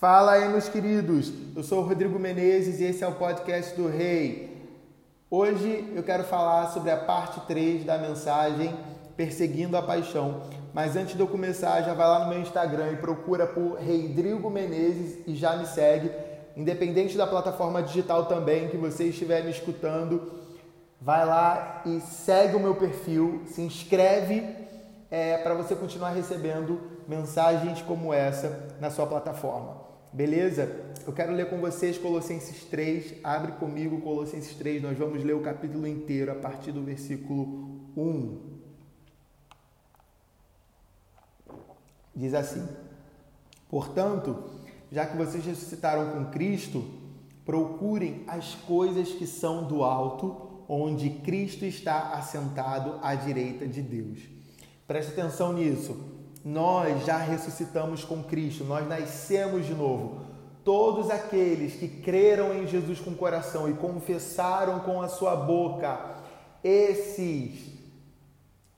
Fala aí, meus queridos. Eu sou o Rodrigo Menezes e esse é o podcast do Rei. Hoje eu quero falar sobre a parte 3 da mensagem Perseguindo a Paixão. Mas antes de eu começar, já vai lá no meu Instagram e procura por Rodrigo Menezes e já me segue. Independente da plataforma digital também que você estiver me escutando, vai lá e segue o meu perfil, se inscreve é, para você continuar recebendo mensagens como essa na sua plataforma. Beleza? Eu quero ler com vocês Colossenses 3. Abre comigo Colossenses 3. Nós vamos ler o capítulo inteiro a partir do versículo 1. Diz assim: Portanto, já que vocês ressuscitaram com Cristo, procurem as coisas que são do alto, onde Cristo está assentado à direita de Deus. Preste atenção nisso nós já ressuscitamos com Cristo, nós nascemos de novo. Todos aqueles que creram em Jesus com o coração e confessaram com a sua boca, esses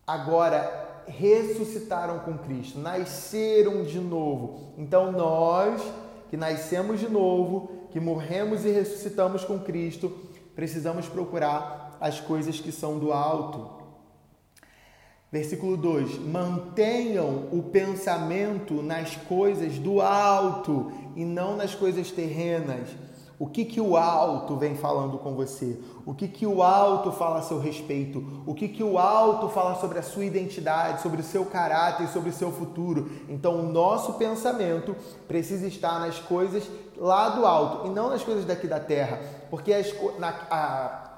agora ressuscitaram com Cristo, nasceram de novo. Então nós que nascemos de novo, que morremos e ressuscitamos com Cristo, precisamos procurar as coisas que são do alto Versículo 2: Mantenham o pensamento nas coisas do alto e não nas coisas terrenas. O que, que o alto vem falando com você? O que, que o alto fala a seu respeito? O que, que o alto fala sobre a sua identidade, sobre o seu caráter, sobre o seu futuro? Então, o nosso pensamento precisa estar nas coisas lá do alto e não nas coisas daqui da terra, porque as, na, a,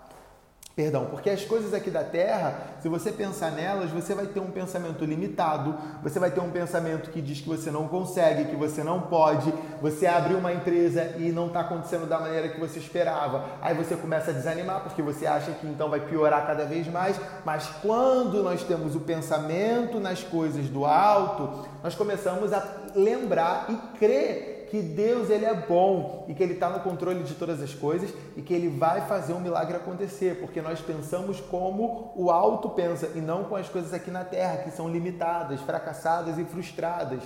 Perdão, porque as coisas aqui da terra, se você pensar nelas, você vai ter um pensamento limitado, você vai ter um pensamento que diz que você não consegue, que você não pode, você abre uma empresa e não está acontecendo da maneira que você esperava. Aí você começa a desanimar porque você acha que então vai piorar cada vez mais. Mas quando nós temos o pensamento nas coisas do alto, nós começamos a lembrar e crer que Deus ele é bom e que ele está no controle de todas as coisas e que ele vai fazer um milagre acontecer, porque nós pensamos como o alto pensa e não com as coisas aqui na terra que são limitadas, fracassadas e frustradas.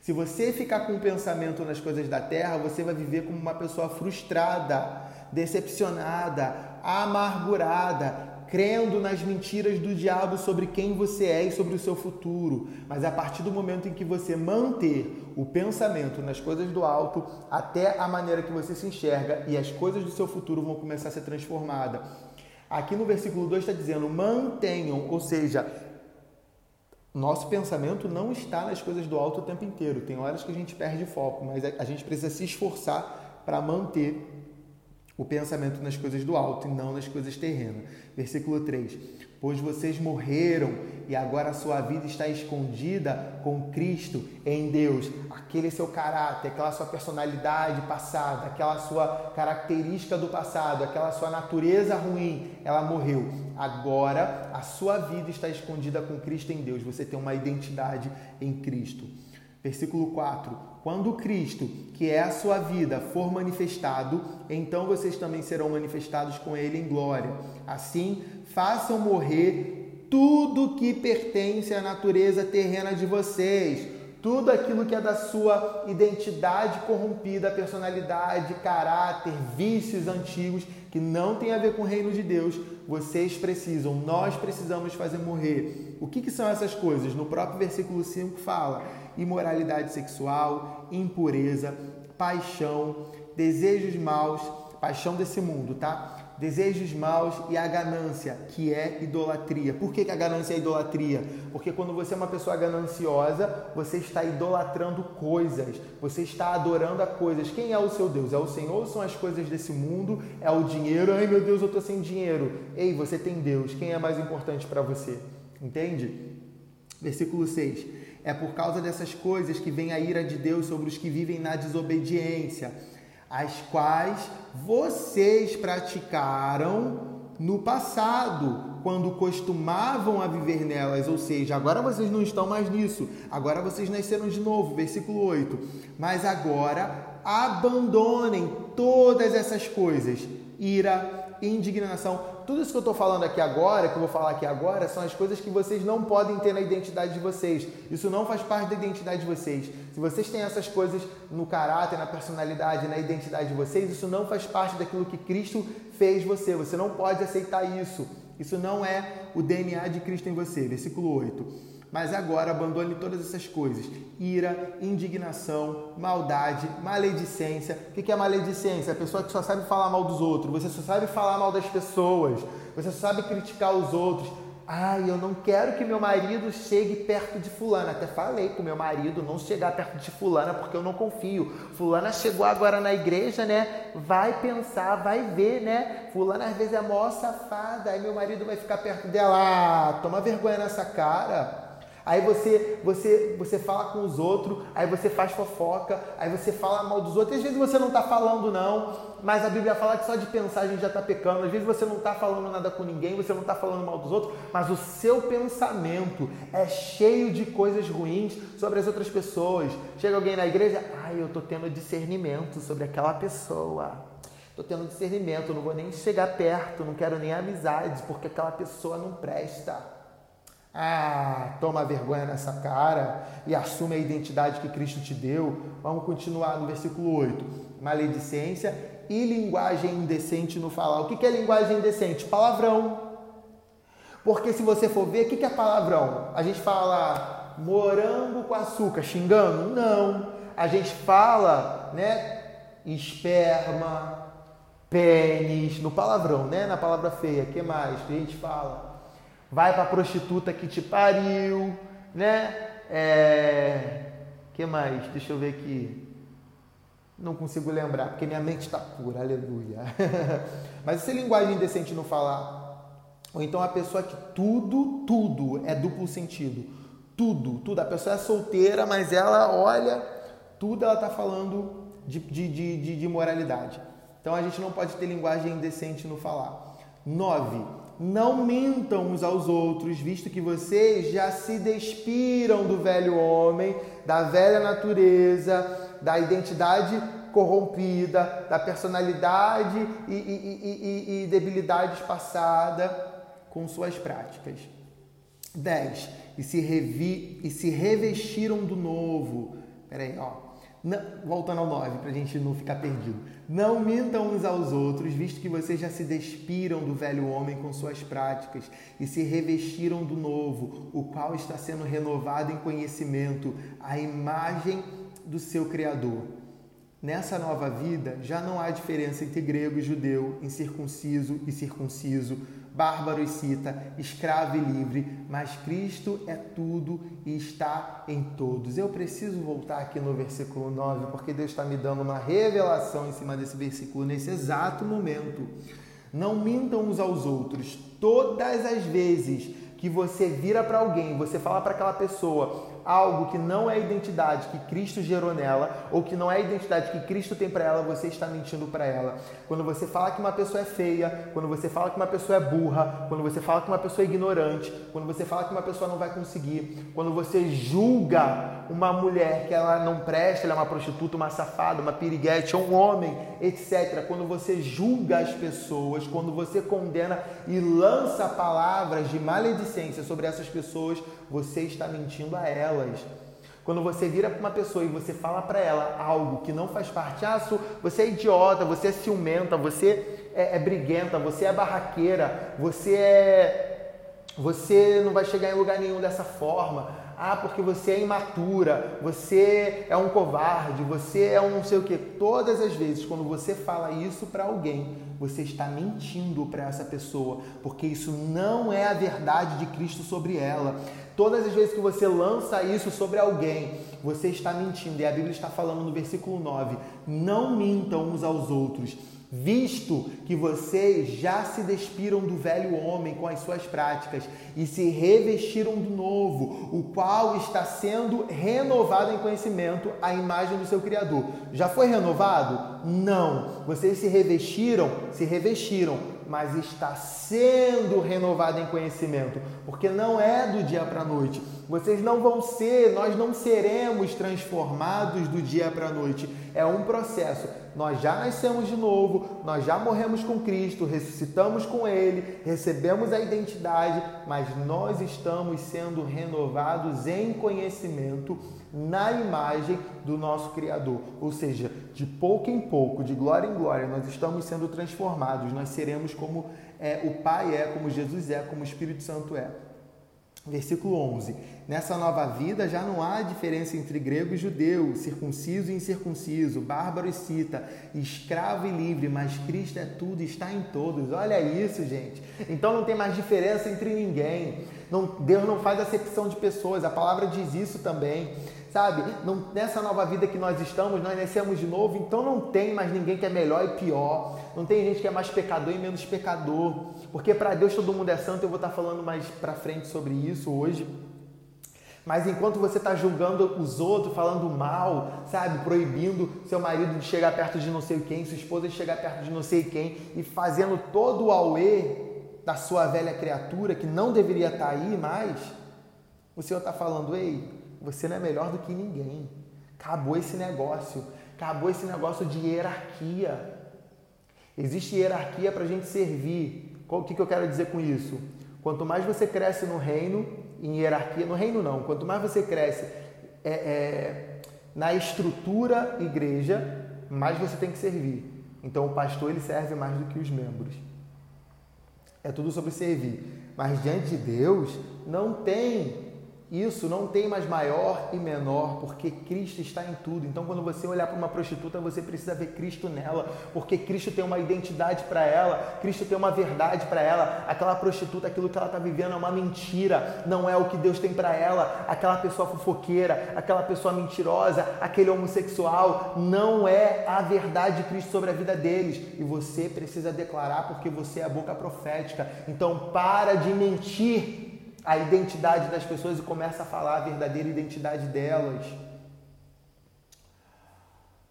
Se você ficar com o pensamento nas coisas da terra, você vai viver como uma pessoa frustrada, decepcionada, amargurada, crendo nas mentiras do diabo sobre quem você é e sobre o seu futuro. Mas a partir do momento em que você manter o pensamento nas coisas do alto, até a maneira que você se enxerga e as coisas do seu futuro vão começar a ser transformadas. Aqui no versículo 2 está dizendo: mantenham, ou seja, nosso pensamento não está nas coisas do alto o tempo inteiro. Tem horas que a gente perde foco, mas a gente precisa se esforçar para manter o pensamento nas coisas do alto e não nas coisas terrenas. Versículo 3: Pois vocês morreram e agora a sua vida está escondida com Cristo em Deus. Aquele seu caráter, aquela sua personalidade passada, aquela sua característica do passado, aquela sua natureza ruim, ela morreu. Agora a sua vida está escondida com Cristo em Deus. Você tem uma identidade em Cristo. Versículo 4: Quando Cristo, que é a sua vida, for manifestado, então vocês também serão manifestados com Ele em glória. Assim, façam morrer tudo que pertence à natureza terrena de vocês, tudo aquilo que é da sua identidade corrompida, personalidade, caráter, vícios antigos que não tem a ver com o reino de Deus, vocês precisam, nós precisamos fazer morrer. O que, que são essas coisas? No próprio versículo 5 fala imoralidade sexual, impureza, paixão, desejos maus, paixão desse mundo, tá? Desejos maus e a ganância, que é idolatria. Por que, que a ganância é idolatria? Porque quando você é uma pessoa gananciosa, você está idolatrando coisas, você está adorando a coisas. Quem é o seu Deus? É o Senhor são as coisas desse mundo? É o dinheiro? Ai meu Deus, eu estou sem dinheiro. Ei, você tem Deus. Quem é mais importante para você? Entende? Versículo 6 é por causa dessas coisas que vem a ira de Deus sobre os que vivem na desobediência, as quais vocês praticaram no passado, quando costumavam a viver nelas, ou seja, agora vocês não estão mais nisso, agora vocês nasceram de novo, versículo 8. Mas agora abandonem todas essas coisas: ira, indignação. Tudo isso que eu estou falando aqui agora, que eu vou falar aqui agora, são as coisas que vocês não podem ter na identidade de vocês. Isso não faz parte da identidade de vocês. Se vocês têm essas coisas no caráter, na personalidade, na identidade de vocês, isso não faz parte daquilo que Cristo fez você. Você não pode aceitar isso. Isso não é o DNA de Cristo em você. Versículo 8. Mas agora abandone todas essas coisas: ira, indignação, maldade, maledicência. O que é maledicência? A pessoa que só sabe falar mal dos outros, você só sabe falar mal das pessoas, você só sabe criticar os outros. Ai, eu não quero que meu marido chegue perto de fulana. Até falei com meu marido não chegar perto de fulana porque eu não confio. Fulana chegou agora na igreja, né? Vai pensar, vai ver, né? Fulana às vezes é mó safada. Aí meu marido vai ficar perto dela. Ah, toma vergonha nessa cara. Aí você, você, você fala com os outros, aí você faz fofoca, aí você fala mal dos outros. Às vezes você não está falando não, mas a Bíblia fala que só de pensar a gente já está pecando. Às vezes você não está falando nada com ninguém, você não está falando mal dos outros, mas o seu pensamento é cheio de coisas ruins sobre as outras pessoas. Chega alguém na igreja, ai, eu estou tendo discernimento sobre aquela pessoa. Estou tendo discernimento, não vou nem chegar perto, não quero nem amizades, porque aquela pessoa não presta. Ah, toma vergonha nessa cara e assume a identidade que Cristo te deu. Vamos continuar no versículo 8. Maledicência e linguagem indecente no falar. O que é linguagem indecente? Palavrão. Porque se você for ver, o que é palavrão? A gente fala morango com açúcar, xingando? Não. A gente fala, né? Esperma, pênis, no palavrão, né? Na palavra feia. O que mais que a gente fala? Vai para a prostituta que te pariu, né? É... que mais? Deixa eu ver aqui. Não consigo lembrar, porque minha mente está pura, aleluia. Mas se linguagem indecente não falar, ou então a pessoa que tudo, tudo é duplo sentido. Tudo, tudo. A pessoa é solteira, mas ela olha, tudo ela está falando de, de, de, de moralidade. Então a gente não pode ter linguagem indecente no falar. Nove, não mintam uns aos outros, visto que vocês já se despiram do velho homem, da velha natureza, da identidade corrompida, da personalidade e, e, e, e debilidades passadas com suas práticas. 10. E se, revi, e se revestiram do novo. Peraí, ó. Não, voltando ao 9, para a gente não ficar perdido. Não mintam uns aos outros, visto que vocês já se despiram do velho homem com suas práticas e se revestiram do novo, o qual está sendo renovado em conhecimento, a imagem do seu Criador. Nessa nova vida já não há diferença entre grego e judeu, incircunciso e circunciso bárbaro e cita, escravo e livre, mas Cristo é tudo e está em todos. Eu preciso voltar aqui no versículo 9, porque Deus está me dando uma revelação em cima desse versículo nesse exato momento. Não mintam uns aos outros. Todas as vezes que você vira para alguém, você fala para aquela pessoa, algo que não é a identidade que Cristo gerou nela, ou que não é a identidade que Cristo tem para ela, você está mentindo para ela. Quando você fala que uma pessoa é feia, quando você fala que uma pessoa é burra, quando você fala que uma pessoa é ignorante, quando você fala que uma pessoa não vai conseguir, quando você julga uma mulher que ela não presta, ela é uma prostituta, uma safada, uma piriguete, um homem, etc. Quando você julga as pessoas, quando você condena e lança palavras de maledicência sobre essas pessoas, você está mentindo a elas. Quando você vira para uma pessoa e você fala para ela algo que não faz parte, ah, você é idiota, você é ciumenta, você é, é briguenta, você é barraqueira, você é. Você não vai chegar em lugar nenhum dessa forma. Ah, porque você é imatura, você é um covarde, você é um não sei o que. Todas as vezes, quando você fala isso para alguém, você está mentindo para essa pessoa, porque isso não é a verdade de Cristo sobre ela. Todas as vezes que você lança isso sobre alguém, você está mentindo. E a Bíblia está falando no versículo 9: não mintam uns aos outros visto que vocês já se despiram do velho homem com as suas práticas e se revestiram do novo, o qual está sendo renovado em conhecimento à imagem do seu Criador. Já foi renovado? Não. Vocês se revestiram, se revestiram, mas está sendo renovado em conhecimento, porque não é do dia para a noite. Vocês não vão ser, nós não seremos transformados do dia para a noite. É um processo. Nós já nascemos de novo, nós já morremos com Cristo, ressuscitamos com Ele, recebemos a identidade, mas nós estamos sendo renovados em conhecimento na imagem do nosso Criador. Ou seja, de pouco em pouco, de glória em glória, nós estamos sendo transformados, nós seremos como é, o Pai é, como Jesus é, como o Espírito Santo é. Versículo 11. Nessa nova vida já não há diferença entre grego e judeu, circunciso e incircunciso, bárbaro e cita, escravo e livre, mas Cristo é tudo está em todos. Olha isso, gente. Então não tem mais diferença entre ninguém. Não, Deus não faz acepção de pessoas, a palavra diz isso também sabe? Não, nessa nova vida que nós estamos, nós nascemos de novo, então não tem mais ninguém que é melhor e pior. Não tem gente que é mais pecador e menos pecador. Porque para Deus todo mundo é santo, eu vou estar falando mais para frente sobre isso hoje. Mas enquanto você está julgando os outros, falando mal, sabe, proibindo seu marido de chegar perto de não sei quem, sua esposa de chegar perto de não sei quem, e fazendo todo o auê da sua velha criatura que não deveria estar tá aí mais, o Senhor está falando, ei, você não é melhor do que ninguém. Acabou esse negócio. Acabou esse negócio de hierarquia. Existe hierarquia para a gente servir. O que, que eu quero dizer com isso? Quanto mais você cresce no reino, em hierarquia, no reino não, quanto mais você cresce é, é, na estrutura igreja, mais você tem que servir. Então o pastor ele serve mais do que os membros. É tudo sobre servir. Mas diante de Deus não tem isso não tem mais maior e menor, porque Cristo está em tudo. Então, quando você olhar para uma prostituta, você precisa ver Cristo nela, porque Cristo tem uma identidade para ela, Cristo tem uma verdade para ela. Aquela prostituta, aquilo que ela está vivendo é uma mentira, não é o que Deus tem para ela. Aquela pessoa fofoqueira, aquela pessoa mentirosa, aquele homossexual, não é a verdade de Cristo sobre a vida deles. E você precisa declarar, porque você é a boca profética. Então, para de mentir a identidade das pessoas e começa a falar a verdadeira identidade delas.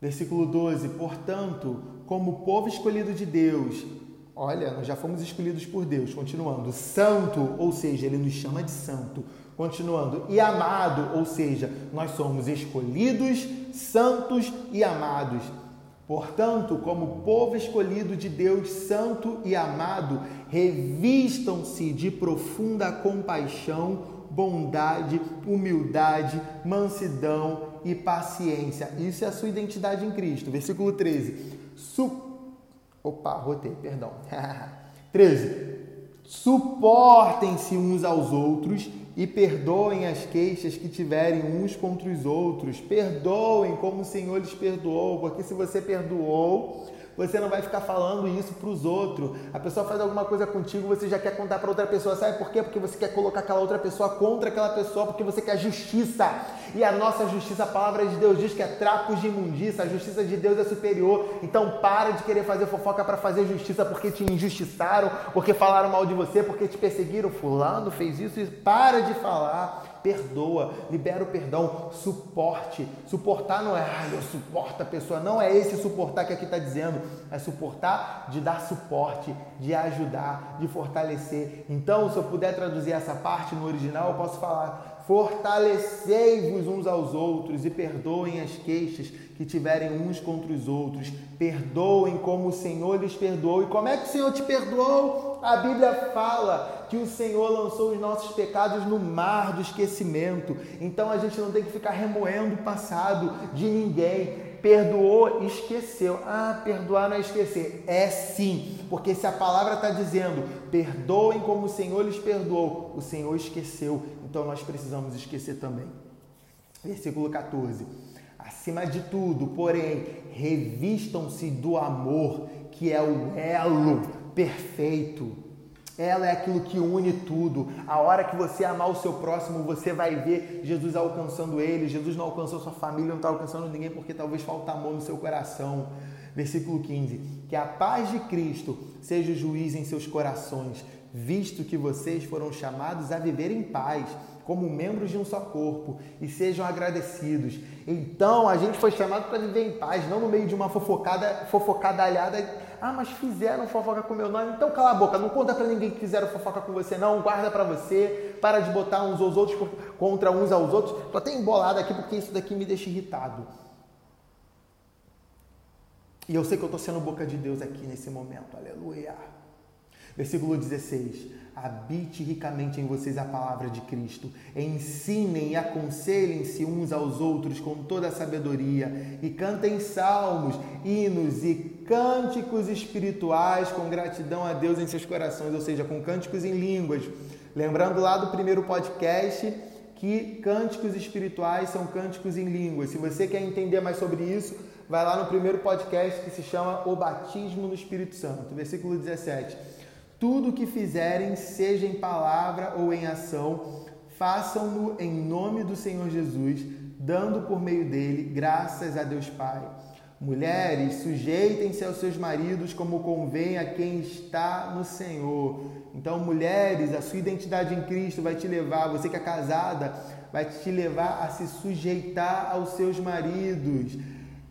Versículo 12: Portanto, como povo escolhido de Deus, olha, nós já fomos escolhidos por Deus, continuando, santo, ou seja, ele nos chama de santo, continuando, e amado, ou seja, nós somos escolhidos, santos e amados. Portanto, como povo escolhido de Deus, santo e amado, revistam-se de profunda compaixão, bondade, humildade, mansidão e paciência. Isso é a sua identidade em Cristo. Versículo 13. Su... Opa, rotei, perdão. 13. Suportem-se uns aos outros e perdoem as queixas que tiverem uns contra os outros. Perdoem como o Senhor lhes perdoou, porque se você perdoou, você não vai ficar falando isso para os outros. A pessoa faz alguma coisa contigo, você já quer contar para outra pessoa. Sabe por quê? Porque você quer colocar aquela outra pessoa contra aquela pessoa, porque você quer justiça. E a nossa justiça, a palavra de Deus diz que é trapos de imundícia. A justiça de Deus é superior. Então para de querer fazer fofoca para fazer justiça porque te injustiçaram, porque falaram mal de você, porque te perseguiram. Fulano fez isso e para de falar perdoa, libera o perdão, suporte. Suportar não é, ah, eu suporto a pessoa, não é esse suportar que aqui está dizendo, é suportar de dar suporte, de ajudar, de fortalecer. Então, se eu puder traduzir essa parte no original, eu posso falar: fortalecei-vos uns aos outros e perdoem as queixas que tiverem uns contra os outros. Perdoem como o Senhor lhes perdoou. E como é que o Senhor te perdoou? A Bíblia fala que o Senhor lançou os nossos pecados no mar do esquecimento. Então a gente não tem que ficar remoendo o passado de ninguém. Perdoou, esqueceu. Ah, perdoar não é esquecer. É sim, porque se a palavra está dizendo perdoem como o Senhor lhes perdoou, o Senhor esqueceu. Então nós precisamos esquecer também. Versículo 14. Acima de tudo, porém, revistam-se do amor, que é o elo perfeito. Ela é aquilo que une tudo. A hora que você amar o seu próximo, você vai ver Jesus alcançando ele. Jesus não alcançou sua família, não está alcançando ninguém porque talvez falta amor no seu coração. Versículo 15: Que a paz de Cristo seja o juiz em seus corações, visto que vocês foram chamados a viver em paz como membros de um só corpo e sejam agradecidos. Então a gente foi chamado para viver em paz, não no meio de uma fofocada, fofocada alhada Ah, mas fizeram fofoca com meu nome. Então cala a boca, não conta para ninguém que fizeram fofoca com você, não. Guarda para você. Para de botar uns aos outros contra uns aos outros. Tô até embolado aqui porque isso daqui me deixa irritado. E eu sei que eu estou sendo boca de Deus aqui nesse momento. Aleluia. Versículo 16 habite ricamente em vocês a palavra de Cristo. Ensinem e aconselhem-se uns aos outros com toda a sabedoria e cantem salmos, hinos e cânticos espirituais com gratidão a Deus em seus corações, ou seja, com cânticos em línguas. Lembrando lá do primeiro podcast que cânticos espirituais são cânticos em línguas. Se você quer entender mais sobre isso, vai lá no primeiro podcast que se chama O Batismo no Espírito Santo, versículo 17. Tudo o que fizerem, seja em palavra ou em ação, façam-no em nome do Senhor Jesus, dando por meio dele graças a Deus Pai. Mulheres, sujeitem-se aos seus maridos como convém a quem está no Senhor. Então, mulheres, a sua identidade em Cristo vai te levar, você que é casada, vai te levar a se sujeitar aos seus maridos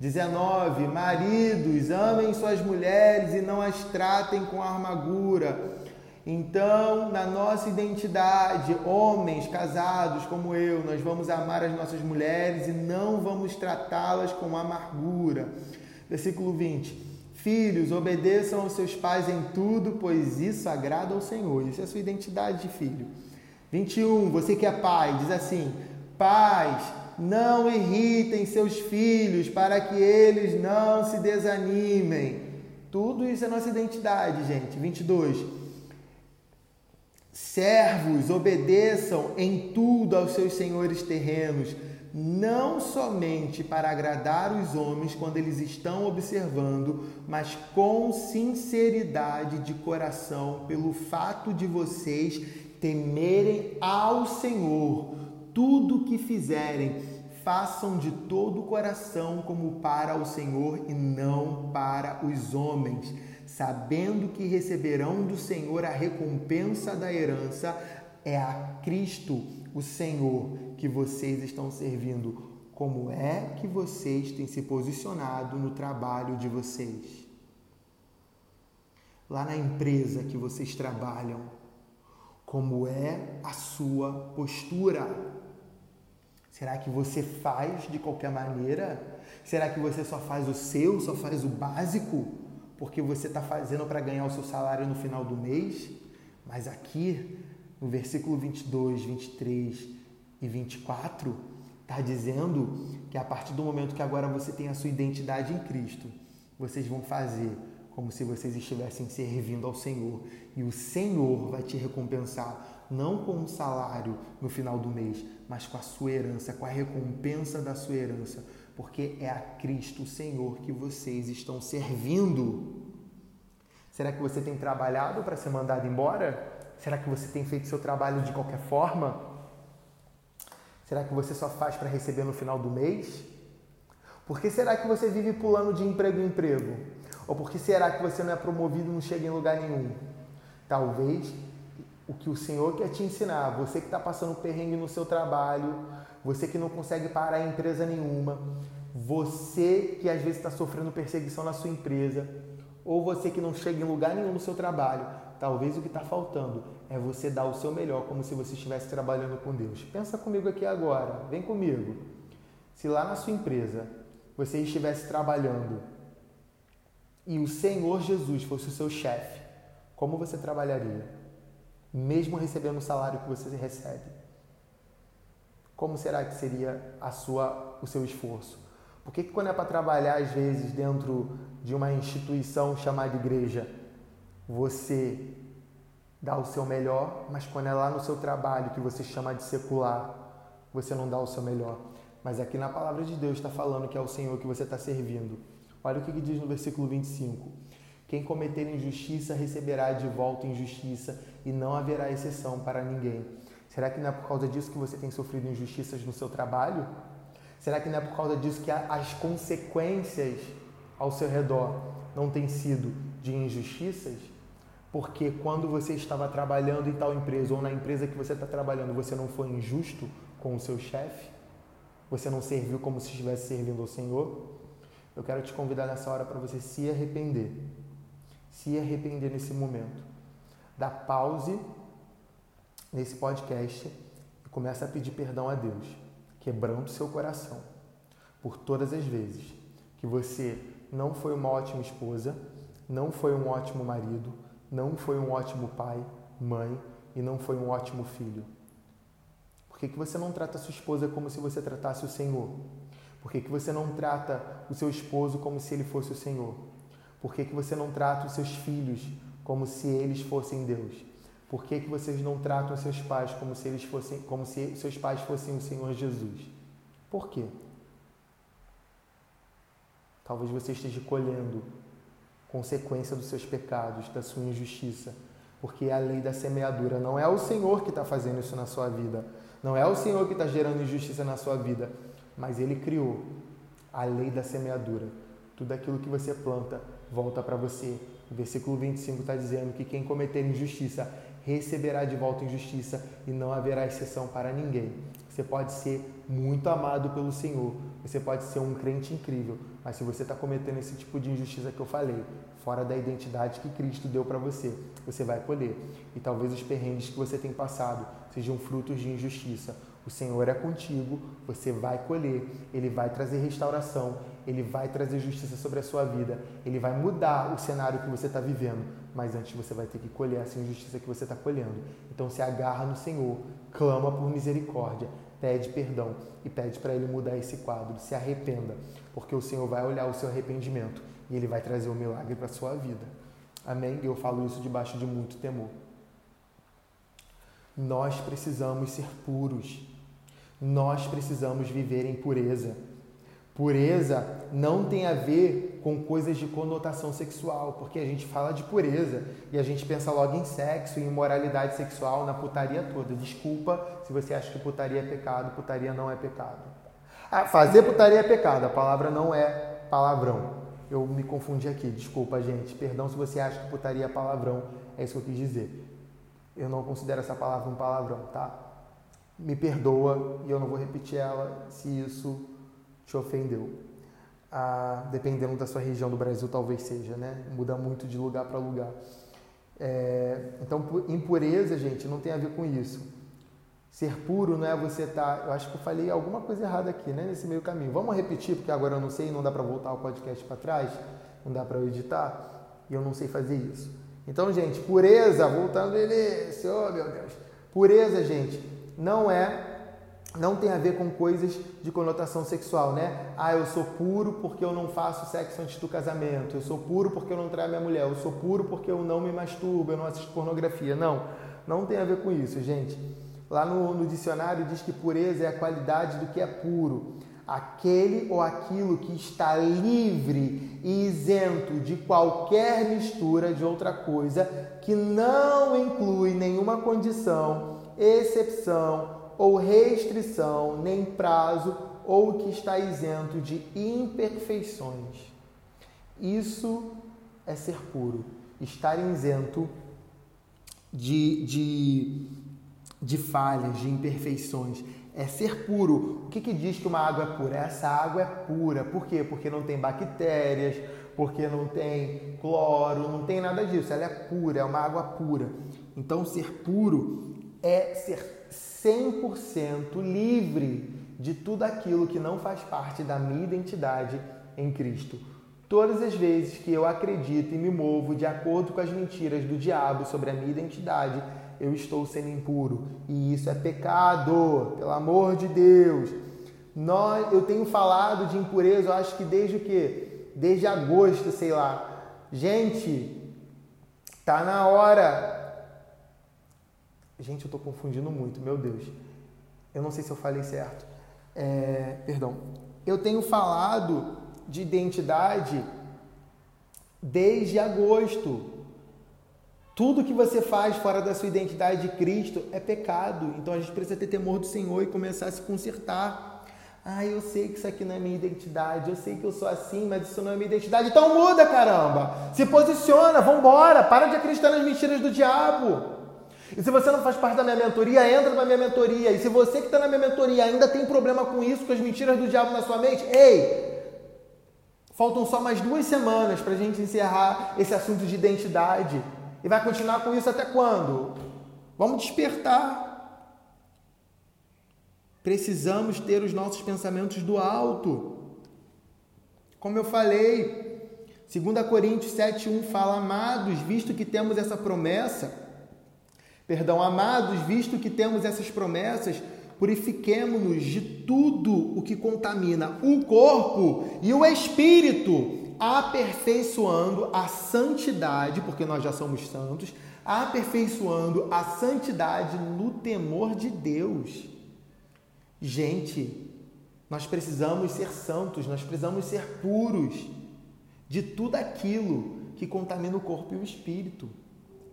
19. Maridos, amem suas mulheres e não as tratem com amargura. Então, na nossa identidade, homens casados como eu, nós vamos amar as nossas mulheres e não vamos tratá-las com amargura. Versículo 20. Filhos, obedeçam aos seus pais em tudo, pois isso agrada ao Senhor. Isso é a sua identidade de filho. 21. Você que é pai, diz assim: Pais, não irritem seus filhos para que eles não se desanimem. Tudo isso é nossa identidade, gente. 22. Servos, obedeçam em tudo aos seus senhores terrenos, não somente para agradar os homens quando eles estão observando, mas com sinceridade de coração, pelo fato de vocês temerem ao Senhor tudo que fizerem, façam de todo o coração como para o Senhor e não para os homens, sabendo que receberão do Senhor a recompensa da herança, é a Cristo, o Senhor, que vocês estão servindo. Como é que vocês têm se posicionado no trabalho de vocês? Lá na empresa que vocês trabalham, como é a sua postura? Será que você faz de qualquer maneira? Será que você só faz o seu, só faz o básico? Porque você está fazendo para ganhar o seu salário no final do mês? Mas aqui, no versículo 22, 23 e 24, está dizendo que a partir do momento que agora você tem a sua identidade em Cristo, vocês vão fazer como se vocês estivessem servindo ao Senhor. E o Senhor vai te recompensar, não com um salário no final do mês, mas com a sua herança, com a recompensa da sua herança, porque é a Cristo Senhor que vocês estão servindo. Será que você tem trabalhado para ser mandado embora? Será que você tem feito seu trabalho de qualquer forma? Será que você só faz para receber no final do mês? Por que será que você vive pulando de emprego em emprego? Ou por que será que você não é promovido e não chega em lugar nenhum? Talvez o que o Senhor quer te ensinar, você que está passando perrengue no seu trabalho, você que não consegue parar em empresa nenhuma, você que às vezes está sofrendo perseguição na sua empresa, ou você que não chega em lugar nenhum no seu trabalho, talvez o que está faltando é você dar o seu melhor, como se você estivesse trabalhando com Deus. Pensa comigo aqui agora, vem comigo. Se lá na sua empresa você estivesse trabalhando e o Senhor Jesus fosse o seu chefe, como você trabalharia? Mesmo recebendo o salário que você recebe? Como será que seria a sua, o seu esforço? Por que, que quando é para trabalhar, às vezes, dentro de uma instituição chamada igreja, você dá o seu melhor, mas quando é lá no seu trabalho, que você chama de secular, você não dá o seu melhor? Mas aqui na palavra de Deus está falando que é o Senhor que você está servindo. Olha o que, que diz no versículo 25. Quem cometer injustiça receberá de volta injustiça e não haverá exceção para ninguém. Será que não é por causa disso que você tem sofrido injustiças no seu trabalho? Será que não é por causa disso que as consequências ao seu redor não têm sido de injustiças? Porque quando você estava trabalhando em tal empresa ou na empresa que você está trabalhando, você não foi injusto com o seu chefe? Você não serviu como se estivesse servindo ao Senhor? Eu quero te convidar nessa hora para você se arrepender se arrepender nesse momento. Dá pause nesse podcast e começa a pedir perdão a Deus, quebrando seu coração por todas as vezes que você não foi uma ótima esposa, não foi um ótimo marido, não foi um ótimo pai, mãe e não foi um ótimo filho. Por que, que você não trata sua esposa como se você tratasse o Senhor? Por que, que você não trata o seu esposo como se ele fosse o Senhor? Por que, que você não trata os seus filhos como se eles fossem Deus? Por que, que vocês não tratam seus pais como se eles fossem, como se seus pais fossem o Senhor Jesus? Por quê? Talvez você esteja colhendo consequência dos seus pecados, da sua injustiça, porque é a lei da semeadura. Não é o Senhor que está fazendo isso na sua vida, não é o Senhor que está gerando injustiça na sua vida, mas Ele criou a lei da semeadura. Tudo aquilo que você planta volta para você. O versículo 25 está dizendo que quem cometer injustiça receberá de volta injustiça e não haverá exceção para ninguém. Você pode ser muito amado pelo Senhor, você pode ser um crente incrível, mas se você está cometendo esse tipo de injustiça que eu falei, fora da identidade que Cristo deu para você, você vai colher. E talvez os perrengues que você tem passado sejam frutos de injustiça. O Senhor é contigo, você vai colher, Ele vai trazer restauração, Ele vai trazer justiça sobre a sua vida, Ele vai mudar o cenário que você está vivendo, mas antes você vai ter que colher essa injustiça que você está colhendo. Então se agarra no Senhor, clama por misericórdia, pede perdão e pede para Ele mudar esse quadro, se arrependa, porque o Senhor vai olhar o seu arrependimento e Ele vai trazer o um milagre para a sua vida. Amém? Eu falo isso debaixo de muito temor. Nós precisamos ser puros nós precisamos viver em pureza. Pureza não tem a ver com coisas de conotação sexual, porque a gente fala de pureza e a gente pensa logo em sexo, em imoralidade sexual, na putaria toda. Desculpa se você acha que putaria é pecado, putaria não é pecado. Ah, fazer putaria é pecado, a palavra não é palavrão. Eu me confundi aqui, desculpa, gente. Perdão se você acha que putaria é palavrão, é isso que eu quis dizer. Eu não considero essa palavra um palavrão, tá? Me perdoa e eu não vou repetir ela se isso te ofendeu. Ah, dependendo da sua região do Brasil, talvez seja, né? Muda muito de lugar para lugar. É, então, impureza, gente, não tem a ver com isso. Ser puro não é você estar. Tá, eu acho que eu falei alguma coisa errada aqui, né? Nesse meio caminho. Vamos repetir, porque agora eu não sei, não dá para voltar o podcast para trás, não dá para editar, e eu não sei fazer isso. Então, gente, pureza, voltando ele, oh meu Deus. Pureza, gente, não é não tem a ver com coisas de conotação sexual, né? Ah, eu sou puro porque eu não faço sexo antes do casamento. Eu sou puro porque eu não traio minha mulher. Eu sou puro porque eu não me masturbo, eu não assisto pornografia. Não, não tem a ver com isso, gente. Lá no, no dicionário diz que pureza é a qualidade do que é puro. Aquele ou aquilo que está livre e isento de qualquer mistura de outra coisa que não inclui nenhuma condição exceção ou restrição, nem prazo ou que está isento de imperfeições. Isso é ser puro, estar isento de, de, de falhas, de imperfeições. É ser puro. O que, que diz que uma água é pura? Essa água é pura. Por quê? Porque não tem bactérias, porque não tem cloro, não tem nada disso. Ela é pura, é uma água pura. Então, ser puro é ser 100% livre de tudo aquilo que não faz parte da minha identidade em Cristo. Todas as vezes que eu acredito e me movo de acordo com as mentiras do diabo sobre a minha identidade, eu estou sendo impuro. E isso é pecado, pelo amor de Deus. Nós, eu tenho falado de impureza, eu acho que desde o quê? Desde agosto, sei lá. Gente, tá na hora Gente, eu estou confundindo muito, meu Deus. Eu não sei se eu falei certo. É, perdão. Eu tenho falado de identidade desde agosto. Tudo que você faz fora da sua identidade de Cristo é pecado. Então a gente precisa ter temor do Senhor e começar a se consertar. Ah, eu sei que isso aqui não é minha identidade, eu sei que eu sou assim, mas isso não é minha identidade. Então muda, caramba! Se posiciona, vambora! Para de acreditar nas mentiras do diabo. E se você não faz parte da minha mentoria, entra na minha mentoria. E se você que está na minha mentoria ainda tem problema com isso, com as mentiras do diabo na sua mente, ei, Faltam só mais duas semanas para a gente encerrar esse assunto de identidade. E vai continuar com isso até quando? Vamos despertar. Precisamos ter os nossos pensamentos do alto. Como eu falei, 2 Coríntios 7,1 fala: Amados, visto que temos essa promessa, perdão, amados, visto que temos essas promessas, purifiquemo-nos de tudo o que contamina o corpo e o espírito, aperfeiçoando a santidade, porque nós já somos santos, aperfeiçoando a santidade no temor de Deus. Gente, nós precisamos ser santos, nós precisamos ser puros de tudo aquilo que contamina o corpo e o espírito.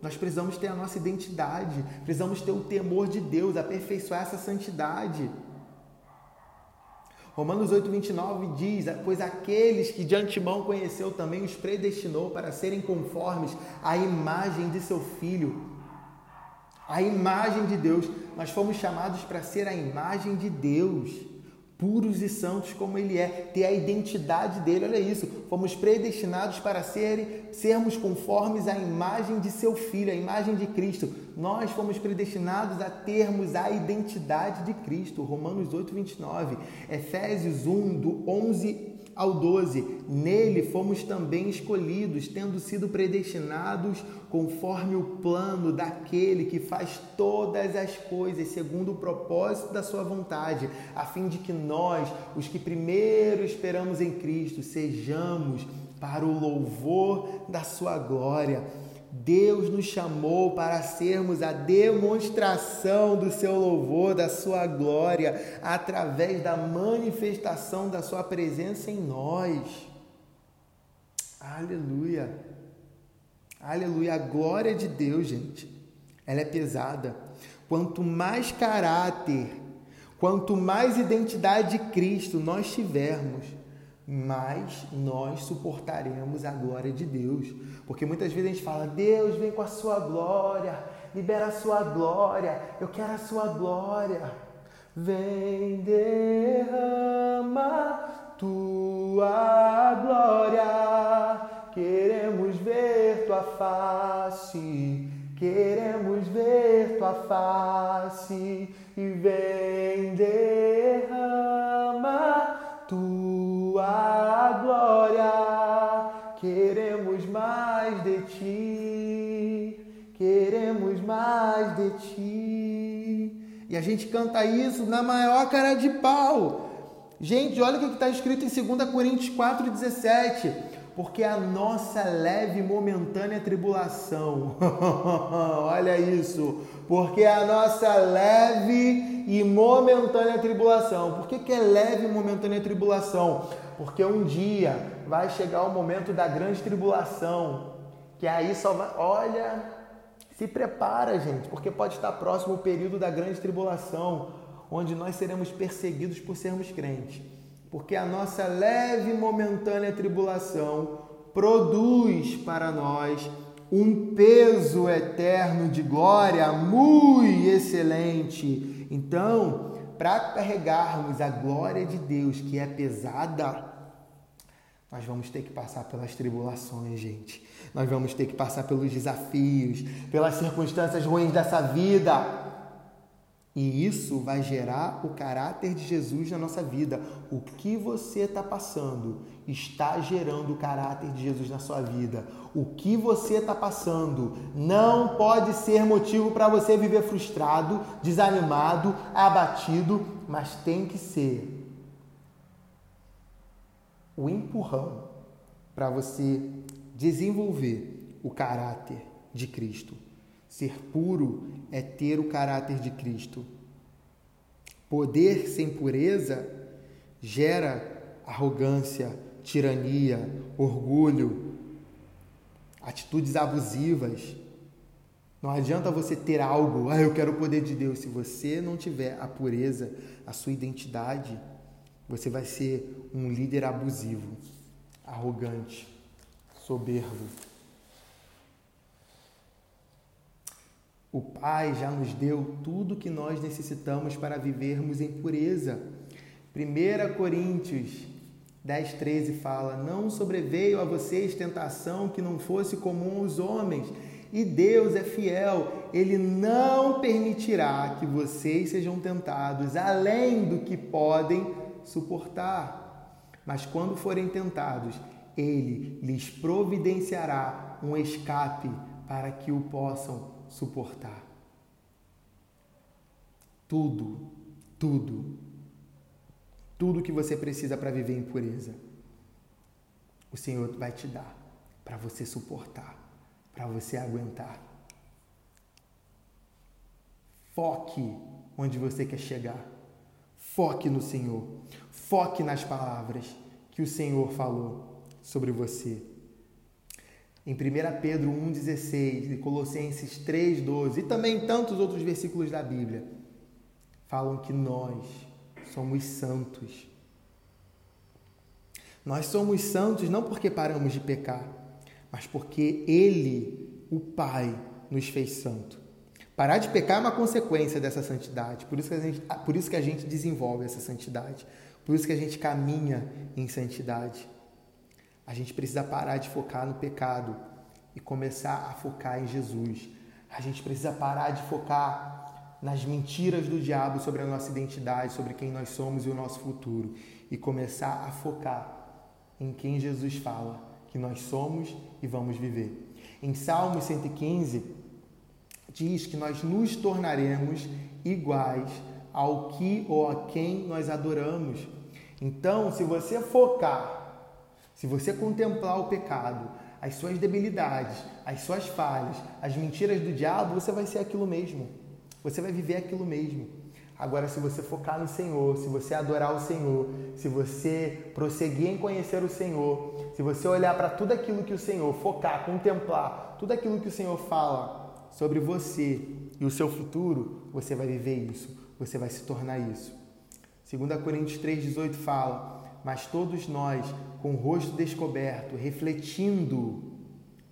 Nós precisamos ter a nossa identidade, precisamos ter o temor de Deus, aperfeiçoar essa santidade. Romanos 8, 29 diz: Pois aqueles que de antemão conheceu também os predestinou para serem conformes à imagem de seu filho, a imagem de Deus. Nós fomos chamados para ser a imagem de Deus, puros e santos como Ele é, ter a identidade dele. Olha isso, fomos predestinados para ser, sermos conformes à imagem de seu Filho, a imagem de Cristo. Nós fomos predestinados a termos a identidade de Cristo. Romanos 8, 29, Efésios 1, do 11 ao 12: Nele fomos também escolhidos, tendo sido predestinados conforme o plano daquele que faz todas as coisas segundo o propósito da sua vontade, a fim de que nós, os que primeiro esperamos em Cristo, sejamos para o louvor da sua glória. Deus nos chamou para sermos a demonstração do seu louvor, da sua glória, através da manifestação da sua presença em nós. Aleluia. Aleluia. A glória de Deus, gente, ela é pesada. Quanto mais caráter, quanto mais identidade de Cristo nós tivermos, mais nós suportaremos a glória de Deus. Porque muitas vezes a gente fala: Deus, vem com a sua glória, libera a sua glória, eu quero a sua glória. Vem, derrama tua glória, queremos ver tua face, queremos ver tua face, e vem, derrama glória, queremos mais de ti, queremos mais de ti. E a gente canta isso na maior cara de pau. Gente, olha o que está escrito em 2 Coríntios 4,17. Porque a nossa leve e momentânea tribulação, olha isso, porque a nossa leve e momentânea tribulação. Por que, que é leve e momentânea tribulação? Porque um dia vai chegar o momento da grande tribulação, que aí só vai. Olha, se prepara, gente, porque pode estar próximo o período da grande tribulação, onde nós seremos perseguidos por sermos crentes. Porque a nossa leve e momentânea tribulação produz para nós um peso eterno de glória muito excelente. Então, para carregarmos a glória de Deus, que é pesada, nós vamos ter que passar pelas tribulações, gente. Nós vamos ter que passar pelos desafios, pelas circunstâncias ruins dessa vida. E isso vai gerar o caráter de Jesus na nossa vida. O que você está passando está gerando o caráter de Jesus na sua vida. O que você está passando não pode ser motivo para você viver frustrado, desanimado, abatido, mas tem que ser o empurrão para você desenvolver o caráter de Cristo. Ser puro é ter o caráter de Cristo. Poder sem pureza gera arrogância, tirania, orgulho, atitudes abusivas. Não adianta você ter algo, ah, eu quero o poder de Deus. Se você não tiver a pureza, a sua identidade, você vai ser um líder abusivo, arrogante, soberbo. O Pai já nos deu tudo que nós necessitamos para vivermos em pureza. 1 Coríntios 10, 13 fala: Não sobreveio a vocês tentação que não fosse comum aos homens, e Deus é fiel, Ele não permitirá que vocês sejam tentados além do que podem suportar. Mas quando forem tentados, Ele lhes providenciará um escape para que o possam suportar. Tudo, tudo tudo que você precisa para viver em pureza. O Senhor vai te dar para você suportar, para você aguentar. Foque onde você quer chegar. Foque no Senhor. Foque nas palavras que o Senhor falou sobre você. Em 1 Pedro 1,16 e Colossenses 3,12 e também tantos outros versículos da Bíblia falam que nós somos santos. Nós somos santos não porque paramos de pecar, mas porque Ele, o Pai, nos fez santo. Parar de pecar é uma consequência dessa santidade, por isso que a gente, por isso que a gente desenvolve essa santidade, por isso que a gente caminha em santidade. A gente precisa parar de focar no pecado e começar a focar em Jesus. A gente precisa parar de focar nas mentiras do diabo sobre a nossa identidade, sobre quem nós somos e o nosso futuro e começar a focar em quem Jesus fala que nós somos e vamos viver. Em Salmo 115 diz que nós nos tornaremos iguais ao que ou a quem nós adoramos. Então, se você focar, se você contemplar o pecado, as suas debilidades, as suas falhas, as mentiras do diabo, você vai ser aquilo mesmo. Você vai viver aquilo mesmo. Agora, se você focar no Senhor, se você adorar o Senhor, se você prosseguir em conhecer o Senhor, se você olhar para tudo aquilo que o Senhor, focar, contemplar tudo aquilo que o Senhor fala sobre você e o seu futuro, você vai viver isso, você vai se tornar isso. 2 Coríntios 3,18 fala: Mas todos nós, com o rosto descoberto, refletindo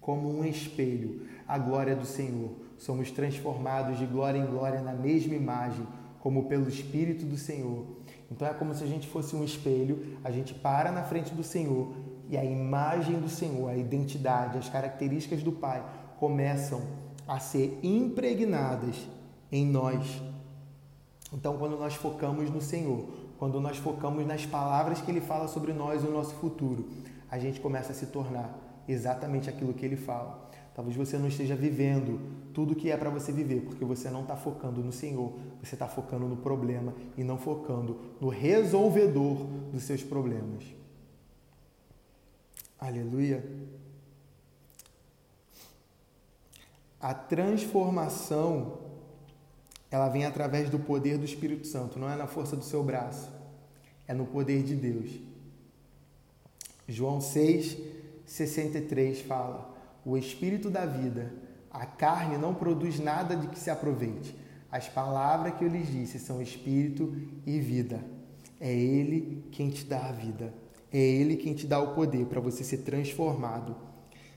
como um espelho a glória do Senhor, somos transformados de glória em glória na mesma imagem, como pelo Espírito do Senhor. Então é como se a gente fosse um espelho, a gente para na frente do Senhor e a imagem do Senhor, a identidade, as características do Pai começam a ser impregnadas em nós. Então, quando nós focamos no Senhor, quando nós focamos nas palavras que Ele fala sobre nós e o nosso futuro, a gente começa a se tornar exatamente aquilo que Ele fala. Talvez você não esteja vivendo tudo que é para você viver, porque você não está focando no Senhor, você está focando no problema e não focando no resolvedor dos seus problemas. Aleluia. A transformação ela vem através do poder do Espírito Santo, não é na força do seu braço, é no poder de Deus. João 6, 63 fala: o espírito da vida. A carne não produz nada de que se aproveite. As palavras que eu lhes disse são espírito e vida. É Ele quem te dá a vida. É Ele quem te dá o poder para você ser transformado.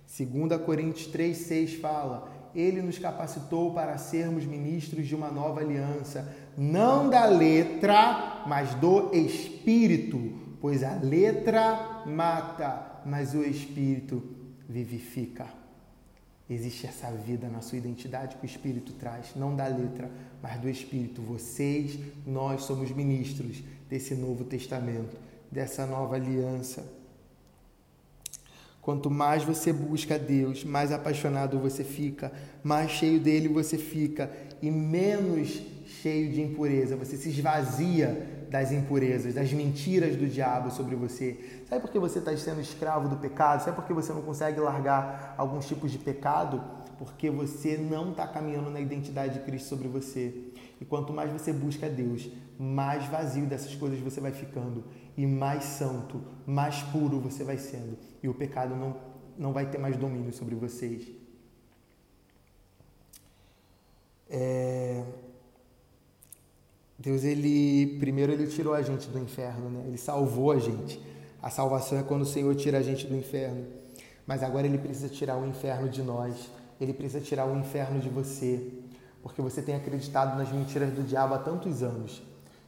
2 Coríntios 3,6 fala: Ele nos capacitou para sermos ministros de uma nova aliança, não da letra, mas do Espírito, pois a letra mata, mas o Espírito vivifica. Existe essa vida na sua identidade que o Espírito traz, não da letra, mas do Espírito. Vocês, nós somos ministros desse novo testamento, dessa nova aliança. Quanto mais você busca Deus, mais apaixonado você fica, mais cheio dele você fica e menos cheio de impureza. Você se esvazia das impurezas, das mentiras do diabo sobre você. Sabe por que você está sendo escravo do pecado? Sabe por que você não consegue largar alguns tipos de pecado? Porque você não está caminhando na identidade de Cristo sobre você. E quanto mais você busca Deus, mais vazio dessas coisas você vai ficando. E mais santo, mais puro você vai sendo. E o pecado não, não vai ter mais domínio sobre vocês. É... Deus, ele primeiro ele tirou a gente do inferno, né? Ele salvou a gente. A salvação é quando o Senhor tira a gente do inferno. Mas agora ele precisa tirar o inferno de nós. Ele precisa tirar o inferno de você, porque você tem acreditado nas mentiras do diabo há tantos anos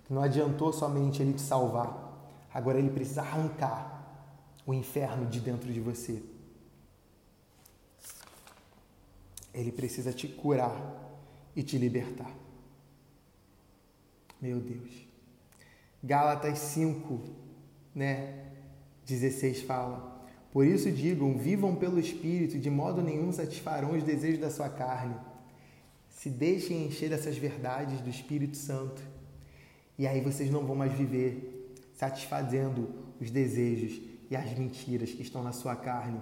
que não adiantou somente ele te salvar. Agora ele precisa arrancar o inferno de dentro de você. Ele precisa te curar e te libertar. Meu Deus. Gálatas 5, né? 16 fala: Por isso digam, vivam pelo Espírito, de modo nenhum satisfarão os desejos da sua carne. Se deixem encher dessas verdades do Espírito Santo. E aí vocês não vão mais viver satisfazendo os desejos e as mentiras que estão na sua carne.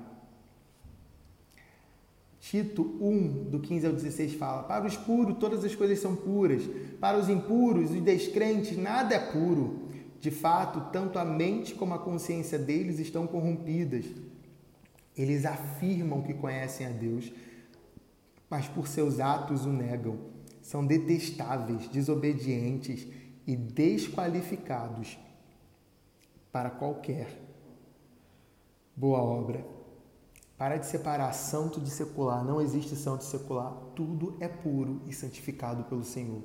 Tito 1, do 15 ao 16 fala: Para os puros todas as coisas são puras, para os impuros, os descrentes, nada é puro. De fato, tanto a mente como a consciência deles estão corrompidas. Eles afirmam que conhecem a Deus, mas por seus atos o negam. São detestáveis, desobedientes e desqualificados para qualquer boa obra. Para de separar santo de secular. Não existe santo secular. Tudo é puro e santificado pelo Senhor.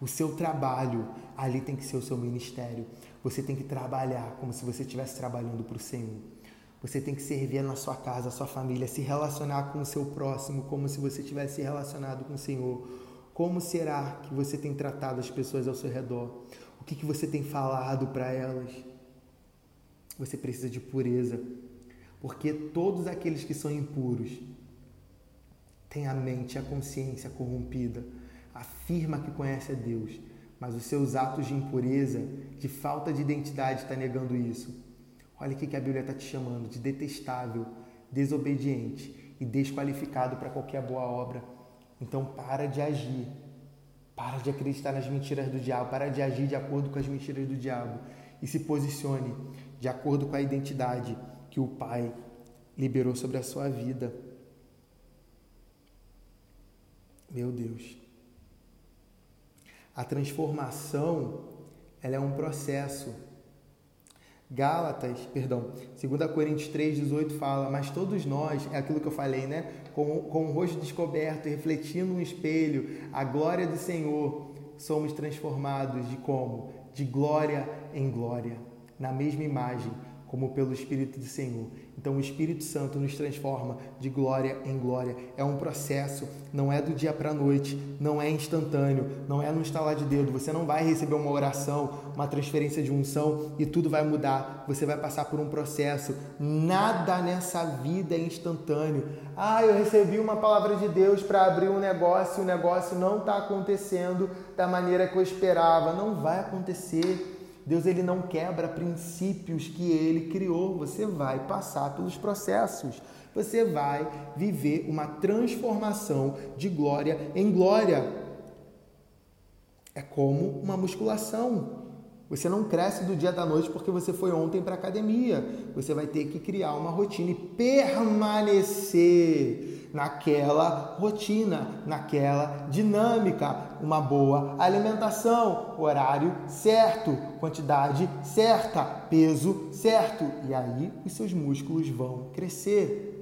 O seu trabalho, ali tem que ser o seu ministério. Você tem que trabalhar como se você estivesse trabalhando para o Senhor. Você tem que servir na sua casa, a sua família, se relacionar com o seu próximo como se você tivesse relacionado com o Senhor. Como será que você tem tratado as pessoas ao seu redor? O que, que você tem falado para elas? Você precisa de pureza, porque todos aqueles que são impuros têm a mente, a consciência corrompida, afirma que conhece a Deus, mas os seus atos de impureza, de falta de identidade, está negando isso. Olha o que a Bíblia está te chamando de detestável, desobediente e desqualificado para qualquer boa obra. Então para de agir, para de acreditar nas mentiras do diabo, para de agir de acordo com as mentiras do diabo. E se posicione de acordo com a identidade que o Pai liberou sobre a sua vida. Meu Deus. A transformação, ela é um processo. Gálatas, perdão, 2 Coríntios 3, 18 fala, mas todos nós, é aquilo que eu falei, né? Com, com o rosto descoberto, refletindo no espelho a glória do Senhor, somos transformados de como? De glória em glória, na mesma imagem, como pelo Espírito do Senhor. Então o Espírito Santo nos transforma de glória em glória. É um processo, não é do dia para a noite, não é instantâneo, não é no instalar de dedo. Você não vai receber uma oração, uma transferência de unção e tudo vai mudar. Você vai passar por um processo. Nada nessa vida é instantâneo. Ah, eu recebi uma palavra de Deus para abrir um negócio, e o negócio não está acontecendo da maneira que eu esperava. Não vai acontecer. Deus ele não quebra princípios que ele criou. Você vai passar pelos processos. Você vai viver uma transformação de glória em glória. É como uma musculação. Você não cresce do dia da noite porque você foi ontem para a academia. Você vai ter que criar uma rotina e permanecer naquela rotina, naquela dinâmica, uma boa alimentação, horário certo, quantidade certa, peso certo, e aí os seus músculos vão crescer.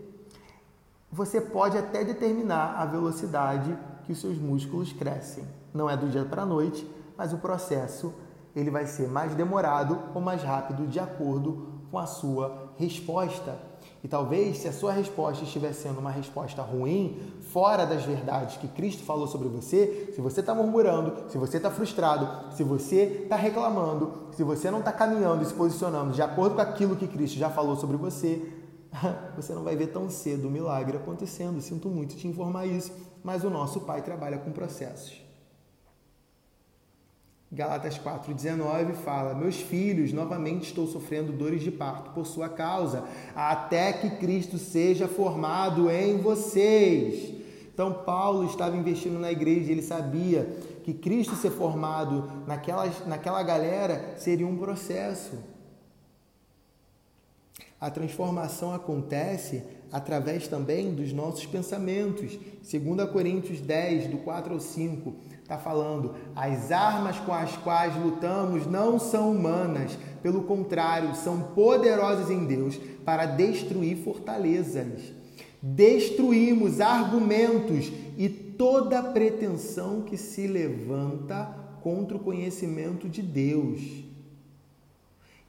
Você pode até determinar a velocidade que os seus músculos crescem. Não é do dia para a noite, mas o processo ele vai ser mais demorado ou mais rápido de acordo com a sua resposta. E talvez, se a sua resposta estiver sendo uma resposta ruim, fora das verdades que Cristo falou sobre você, se você está murmurando, se você está frustrado, se você está reclamando, se você não está caminhando e se posicionando de acordo com aquilo que Cristo já falou sobre você, você não vai ver tão cedo o milagre acontecendo. Sinto muito te informar isso, mas o nosso Pai trabalha com processos. Galatas 4,19 fala: Meus filhos, novamente estou sofrendo dores de parto por sua causa, até que Cristo seja formado em vocês. Então, Paulo estava investindo na igreja, ele sabia que Cristo ser formado naquela, naquela galera seria um processo. A transformação acontece através também dos nossos pensamentos. 2 Coríntios 10, do 4 ao 5 Está falando, as armas com as quais lutamos não são humanas, pelo contrário, são poderosas em Deus para destruir fortalezas. Destruímos argumentos e toda pretensão que se levanta contra o conhecimento de Deus.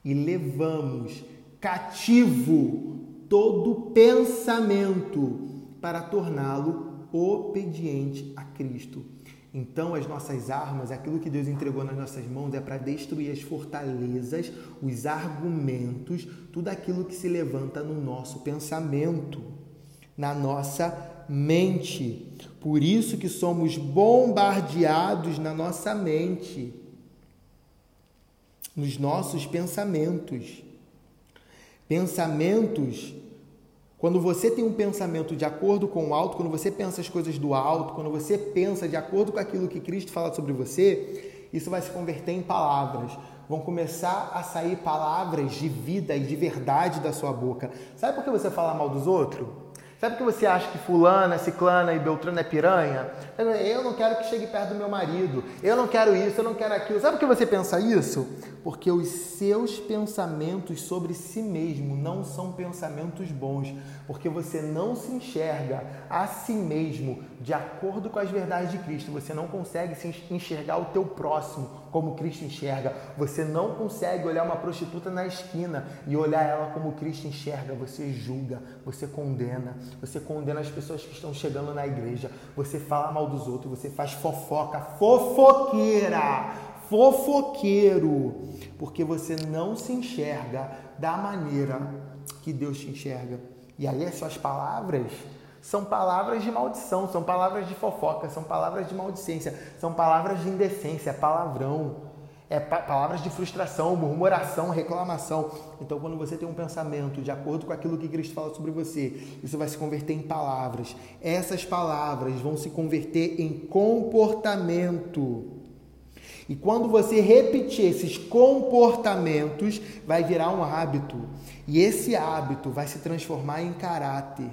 E levamos cativo todo pensamento para torná-lo obediente a Cristo. Então, as nossas armas, aquilo que Deus entregou nas nossas mãos, é para destruir as fortalezas, os argumentos, tudo aquilo que se levanta no nosso pensamento, na nossa mente. Por isso que somos bombardeados na nossa mente, nos nossos pensamentos. Pensamentos quando você tem um pensamento de acordo com o alto, quando você pensa as coisas do alto, quando você pensa de acordo com aquilo que Cristo fala sobre você, isso vai se converter em palavras. Vão começar a sair palavras de vida e de verdade da sua boca. Sabe por que você fala mal dos outros? Sabe que você acha que fulana, ciclana e beltrana é piranha? Eu não quero que chegue perto do meu marido. Eu não quero isso, eu não quero aquilo. Sabe por que você pensa isso? Porque os seus pensamentos sobre si mesmo não são pensamentos bons. Porque você não se enxerga a si mesmo de acordo com as verdades de Cristo. Você não consegue se enxergar o teu próximo como Cristo enxerga. Você não consegue olhar uma prostituta na esquina e olhar ela como Cristo enxerga. Você julga, você condena, você condena as pessoas que estão chegando na igreja. Você fala mal dos outros, você faz fofoca, fofoqueira, fofoqueiro, porque você não se enxerga da maneira que Deus te enxerga. E aí as suas palavras são palavras de maldição, são palavras de fofoca, são palavras de maldicência, são palavras de indecência, palavrão, é pa palavras de frustração, murmuração, reclamação. Então, quando você tem um pensamento de acordo com aquilo que Cristo fala sobre você, isso vai se converter em palavras. Essas palavras vão se converter em comportamento. E quando você repetir esses comportamentos, vai virar um hábito. E esse hábito vai se transformar em caráter.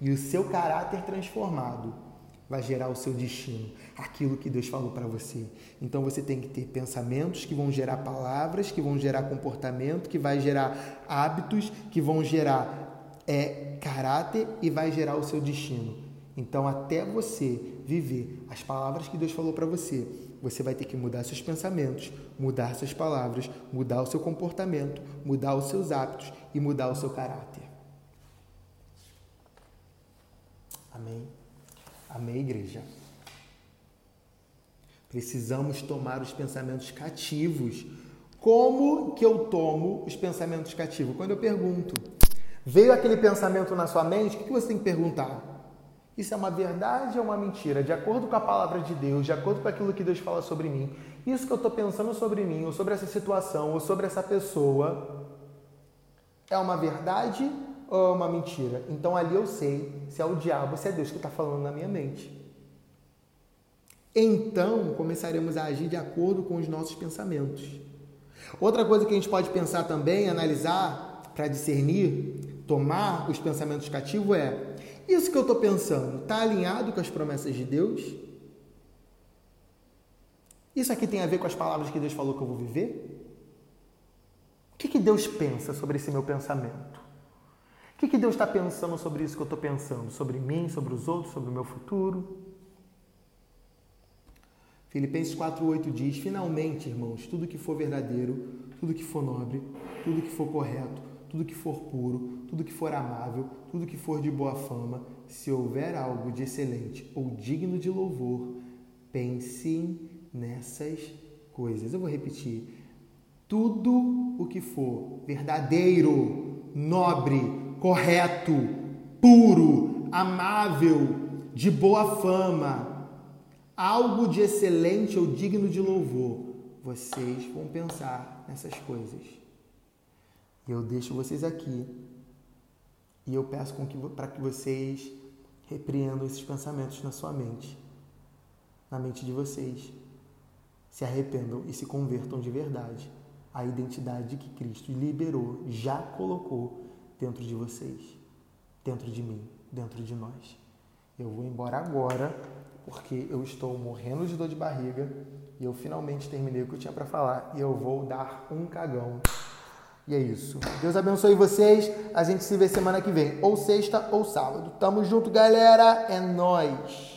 E o seu caráter transformado vai gerar o seu destino, aquilo que Deus falou para você. Então você tem que ter pensamentos que vão gerar palavras, que vão gerar comportamento, que vai gerar hábitos, que vão gerar é, caráter e vai gerar o seu destino. Então até você viver as palavras que Deus falou para você, você vai ter que mudar seus pensamentos, mudar suas palavras, mudar o seu comportamento, mudar os seus hábitos e mudar o seu caráter. Amém? Amém, igreja? Precisamos tomar os pensamentos cativos. Como que eu tomo os pensamentos cativos? Quando eu pergunto, veio aquele pensamento na sua mente, o que você tem que perguntar? Isso é uma verdade ou uma mentira? De acordo com a palavra de Deus, de acordo com aquilo que Deus fala sobre mim, isso que eu estou pensando sobre mim, ou sobre essa situação, ou sobre essa pessoa, é uma verdade ou é uma mentira? Então ali eu sei se é o diabo ou se é Deus que está falando na minha mente. Então começaremos a agir de acordo com os nossos pensamentos. Outra coisa que a gente pode pensar também, analisar para discernir, tomar os pensamentos cativos é: isso que eu estou pensando está alinhado com as promessas de Deus? Isso aqui tem a ver com as palavras que Deus falou que eu vou viver? O que, que Deus pensa sobre esse meu pensamento? O que, que Deus está pensando sobre isso que eu estou pensando? Sobre mim, sobre os outros, sobre o meu futuro? Filipenses 4,8 diz: Finalmente, irmãos, tudo que for verdadeiro, tudo que for nobre, tudo que for correto, tudo que for puro, tudo que for amável, tudo que for de boa fama, se houver algo de excelente ou digno de louvor, pensem nessas coisas. Eu vou repetir. Tudo o que for verdadeiro, nobre, correto, puro, amável, de boa fama, algo de excelente ou digno de louvor, vocês vão pensar nessas coisas. Eu deixo vocês aqui e eu peço para que vocês repreendam esses pensamentos na sua mente, na mente de vocês. Se arrependam e se convertam de verdade à identidade que Cristo liberou, já colocou dentro de vocês, dentro de mim, dentro de nós. Eu vou embora agora porque eu estou morrendo de dor de barriga e eu finalmente terminei o que eu tinha para falar e eu vou dar um cagão. E é isso. Deus abençoe vocês. A gente se vê semana que vem, ou sexta ou sábado. Tamo junto, galera. É nós.